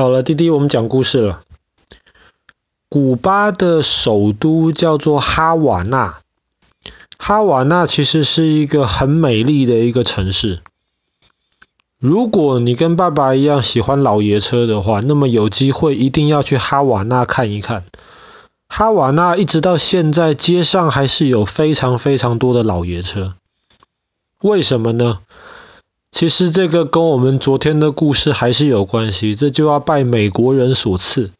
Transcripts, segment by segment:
好了，弟弟，我们讲故事了。古巴的首都叫做哈瓦那，哈瓦那其实是一个很美丽的一个城市。如果你跟爸爸一样喜欢老爷车的话，那么有机会一定要去哈瓦那看一看。哈瓦那一直到现在，街上还是有非常非常多的老爷车。为什么呢？其实这个跟我们昨天的故事还是有关系，这就要拜美国人所赐。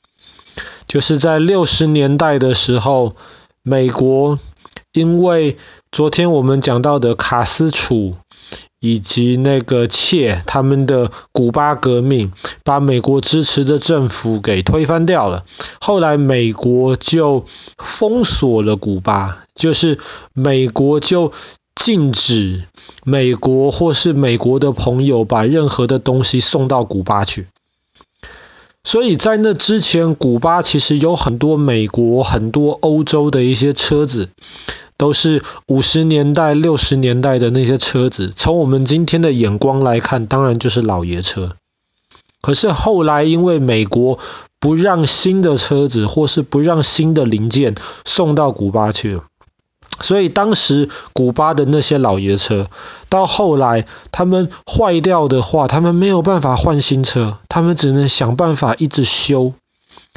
就是在六十年代的时候，美国因为昨天我们讲到的卡斯楚以及那个切他们的古巴革命，把美国支持的政府给推翻掉了。后来美国就封锁了古巴，就是美国就。禁止美国或是美国的朋友把任何的东西送到古巴去。所以在那之前，古巴其实有很多美国、很多欧洲的一些车子，都是五十年代、六十年代的那些车子。从我们今天的眼光来看，当然就是老爷车。可是后来因为美国不让新的车子或是不让新的零件送到古巴去了。所以当时古巴的那些老爷车，到后来他们坏掉的话，他们没有办法换新车，他们只能想办法一直修，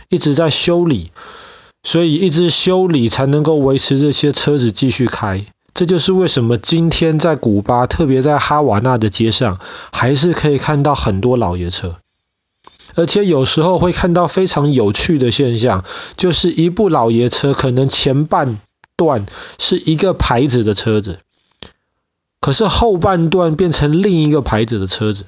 一直在修理，所以一直修理才能够维持这些车子继续开。这就是为什么今天在古巴，特别在哈瓦那的街上，还是可以看到很多老爷车，而且有时候会看到非常有趣的现象，就是一部老爷车可能前半段是一个牌子的车子，可是后半段变成另一个牌子的车子，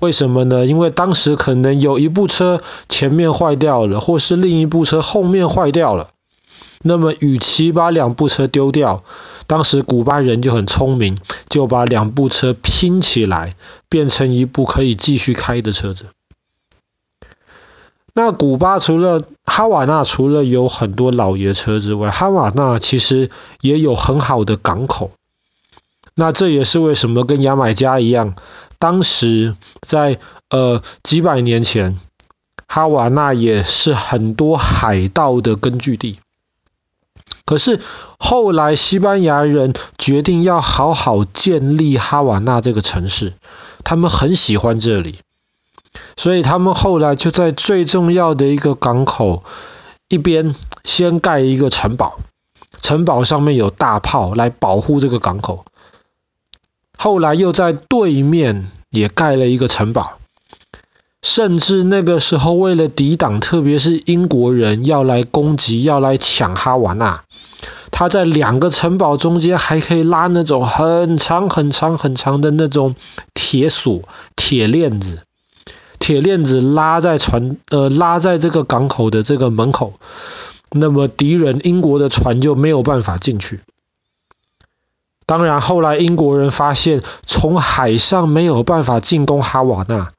为什么呢？因为当时可能有一部车前面坏掉了，或是另一部车后面坏掉了。那么，与其把两部车丢掉，当时古巴人就很聪明，就把两部车拼起来，变成一部可以继续开的车子。那古巴除了哈瓦那，除了有很多老爷车之外，哈瓦那其实也有很好的港口。那这也是为什么跟牙买加一样，当时在呃几百年前，哈瓦那也是很多海盗的根据地。可是后来西班牙人决定要好好建立哈瓦那这个城市，他们很喜欢这里。所以他们后来就在最重要的一个港口一边先盖一个城堡，城堡上面有大炮来保护这个港口。后来又在对面也盖了一个城堡，甚至那个时候为了抵挡，特别是英国人要来攻击、要来抢哈瓦那，他在两个城堡中间还可以拉那种很长、很长、很长的那种铁索、铁链子。铁链子拉在船，呃，拉在这个港口的这个门口，那么敌人英国的船就没有办法进去。当然，后来英国人发现从海上没有办法进攻哈瓦那，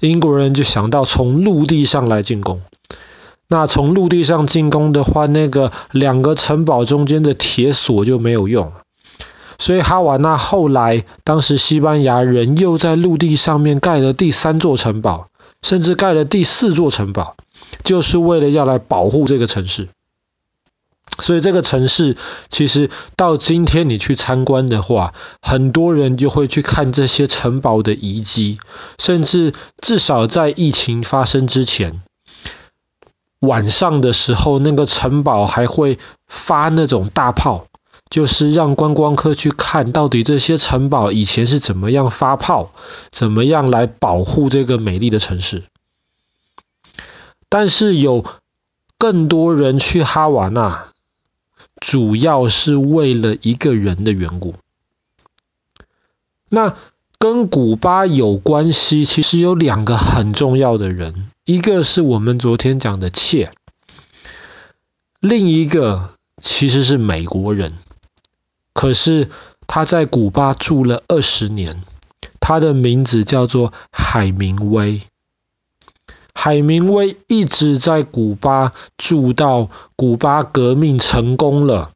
英国人就想到从陆地上来进攻。那从陆地上进攻的话，那个两个城堡中间的铁索就没有用了。所以哈瓦那后来，当时西班牙人又在陆地上面盖了第三座城堡，甚至盖了第四座城堡，就是为了要来保护这个城市。所以这个城市其实到今天你去参观的话，很多人就会去看这些城堡的遗迹，甚至至少在疫情发生之前，晚上的时候那个城堡还会发那种大炮。就是让观光客去看到底这些城堡以前是怎么样发炮，怎么样来保护这个美丽的城市。但是有更多人去哈瓦那，主要是为了一个人的缘故。那跟古巴有关系，其实有两个很重要的人，一个是我们昨天讲的切，另一个其实是美国人。可是他在古巴住了二十年，他的名字叫做海明威。海明威一直在古巴住到古巴革命成功了，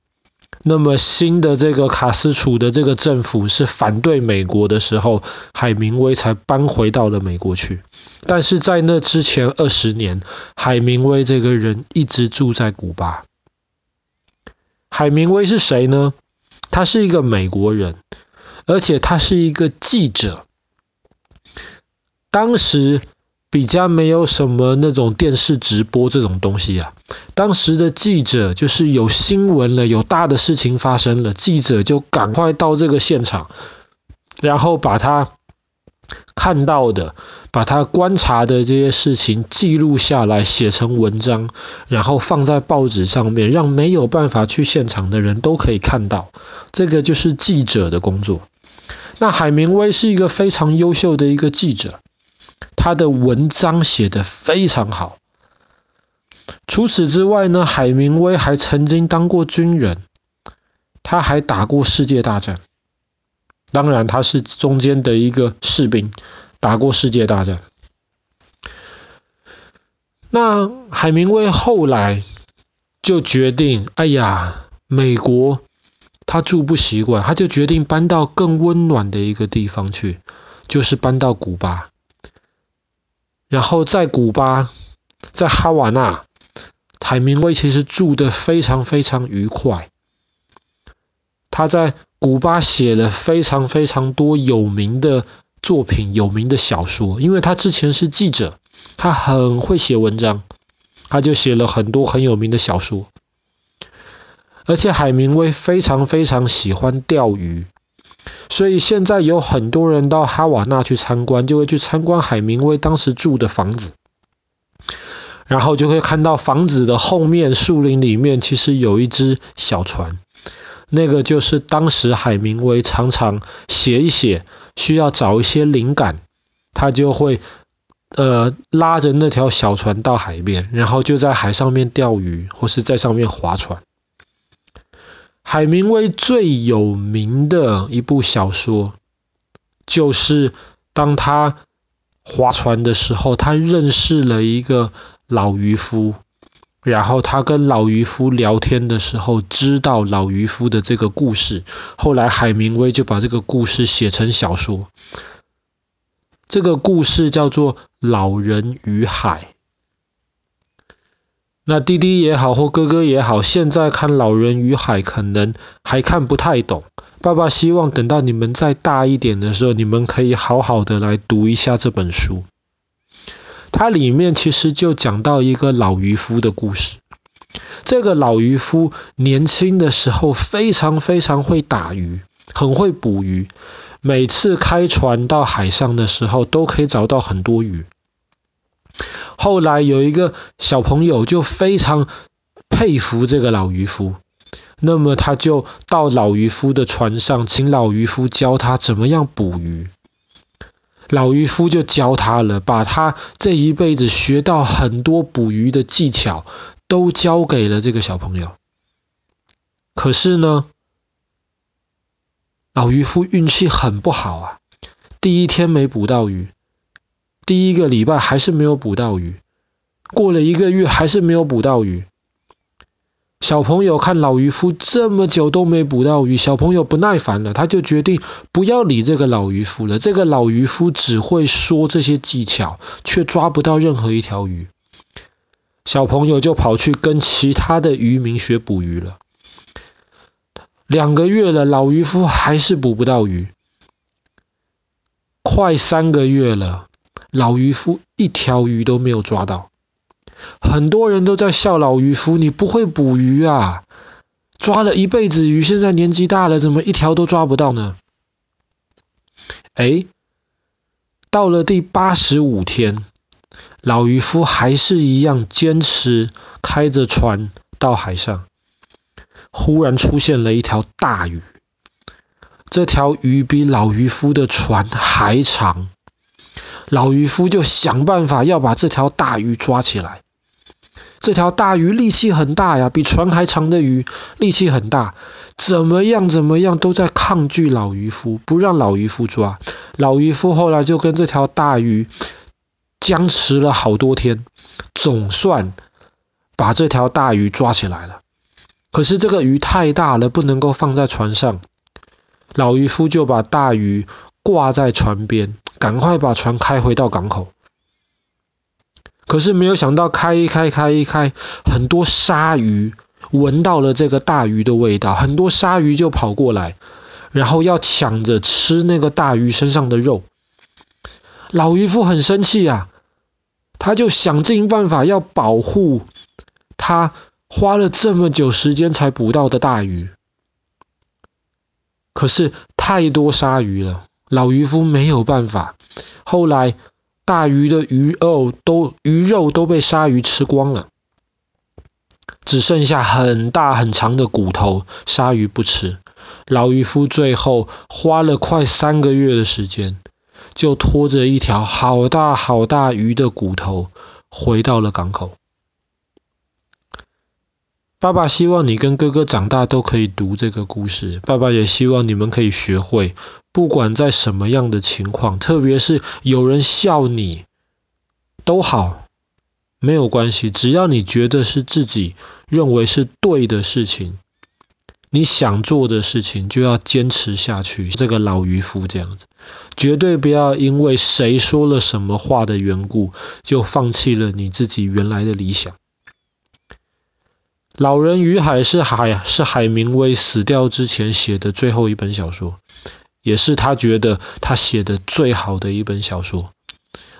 那么新的这个卡斯楚的这个政府是反对美国的时候，海明威才搬回到了美国去。但是在那之前二十年，海明威这个人一直住在古巴。海明威是谁呢？他是一个美国人，而且他是一个记者。当时比较没有什么那种电视直播这种东西啊。当时的记者就是有新闻了，有大的事情发生了，记者就赶快到这个现场，然后把他看到的、把他观察的这些事情记录下来，写成文章，然后放在报纸上面，让没有办法去现场的人都可以看到。这个就是记者的工作。那海明威是一个非常优秀的一个记者。他的文章写得非常好。除此之外呢，海明威还曾经当过军人，他还打过世界大战。当然，他是中间的一个士兵，打过世界大战。那海明威后来就决定，哎呀，美国他住不习惯，他就决定搬到更温暖的一个地方去，就是搬到古巴。然后在古巴，在哈瓦那，海明威其实住得非常非常愉快。他在古巴写了非常非常多有名的作品、有名的小说，因为他之前是记者，他很会写文章，他就写了很多很有名的小说。而且海明威非常非常喜欢钓鱼。所以现在有很多人到哈瓦那去参观，就会去参观海明威当时住的房子，然后就会看到房子的后面树林里面其实有一只小船，那个就是当时海明威常常写一写，需要找一些灵感，他就会呃拉着那条小船到海边，然后就在海上面钓鱼，或是在上面划船。海明威最有名的一部小说，就是当他划船的时候，他认识了一个老渔夫，然后他跟老渔夫聊天的时候，知道老渔夫的这个故事。后来海明威就把这个故事写成小说，这个故事叫做《老人与海》。那弟弟也好，或哥哥也好，现在看《老人与海》可能还看不太懂。爸爸希望等到你们再大一点的时候，你们可以好好的来读一下这本书。它里面其实就讲到一个老渔夫的故事。这个老渔夫年轻的时候非常非常会打鱼，很会捕鱼，每次开船到海上的时候都可以找到很多鱼。后来有一个小朋友就非常佩服这个老渔夫，那么他就到老渔夫的船上，请老渔夫教他怎么样捕鱼。老渔夫就教他了，把他这一辈子学到很多捕鱼的技巧都教给了这个小朋友。可是呢，老渔夫运气很不好啊，第一天没捕到鱼。第一个礼拜还是没有捕到鱼，过了一个月还是没有捕到鱼。小朋友看老渔夫这么久都没捕到鱼，小朋友不耐烦了，他就决定不要理这个老渔夫了。这个老渔夫只会说这些技巧，却抓不到任何一条鱼。小朋友就跑去跟其他的渔民学捕鱼了。两个月了，老渔夫还是捕不到鱼。快三个月了。老渔夫一条鱼都没有抓到，很多人都在笑老渔夫，你不会捕鱼啊！抓了一辈子鱼，现在年纪大了，怎么一条都抓不到呢？哎，到了第八十五天，老渔夫还是一样坚持开着船到海上，忽然出现了一条大鱼，这条鱼比老渔夫的船还长。老渔夫就想办法要把这条大鱼抓起来。这条大鱼力气很大呀，比船还长的鱼，力气很大，怎么样怎么样都在抗拒老渔夫，不让老渔夫抓。老渔夫后来就跟这条大鱼僵持了好多天，总算把这条大鱼抓起来了。可是这个鱼太大了，不能够放在船上。老渔夫就把大鱼挂在船边，赶快把船开回到港口。可是没有想到，开一开，开一开，很多鲨鱼闻到了这个大鱼的味道，很多鲨鱼就跑过来，然后要抢着吃那个大鱼身上的肉。老渔夫很生气啊，他就想尽办法要保护他花了这么久时间才捕到的大鱼。可是太多鲨鱼了，老渔夫没有办法。后来大鱼的鱼肉都鱼肉都被鲨鱼吃光了，只剩下很大很长的骨头，鲨鱼不吃。老渔夫最后花了快三个月的时间，就拖着一条好大好大鱼的骨头回到了港口。爸爸希望你跟哥哥长大都可以读这个故事。爸爸也希望你们可以学会，不管在什么样的情况，特别是有人笑你，都好，没有关系。只要你觉得是自己认为是对的事情，你想做的事情就要坚持下去。这个老渔夫这样子，绝对不要因为谁说了什么话的缘故，就放弃了你自己原来的理想。《老人与海》是海是海明威死掉之前写的最后一本小说，也是他觉得他写的最好的一本小说。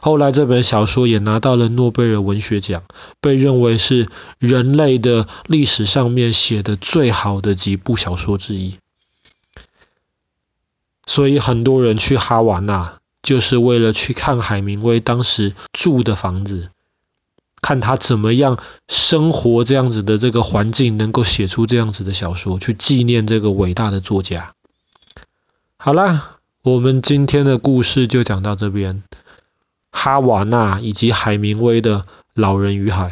后来这本小说也拿到了诺贝尔文学奖，被认为是人类的历史上面写的最好的几部小说之一。所以很多人去哈瓦那，就是为了去看海明威当时住的房子。看他怎么样生活，这样子的这个环境，能够写出这样子的小说，去纪念这个伟大的作家。好啦，我们今天的故事就讲到这边。哈瓦那以及海明威的《老人与海》。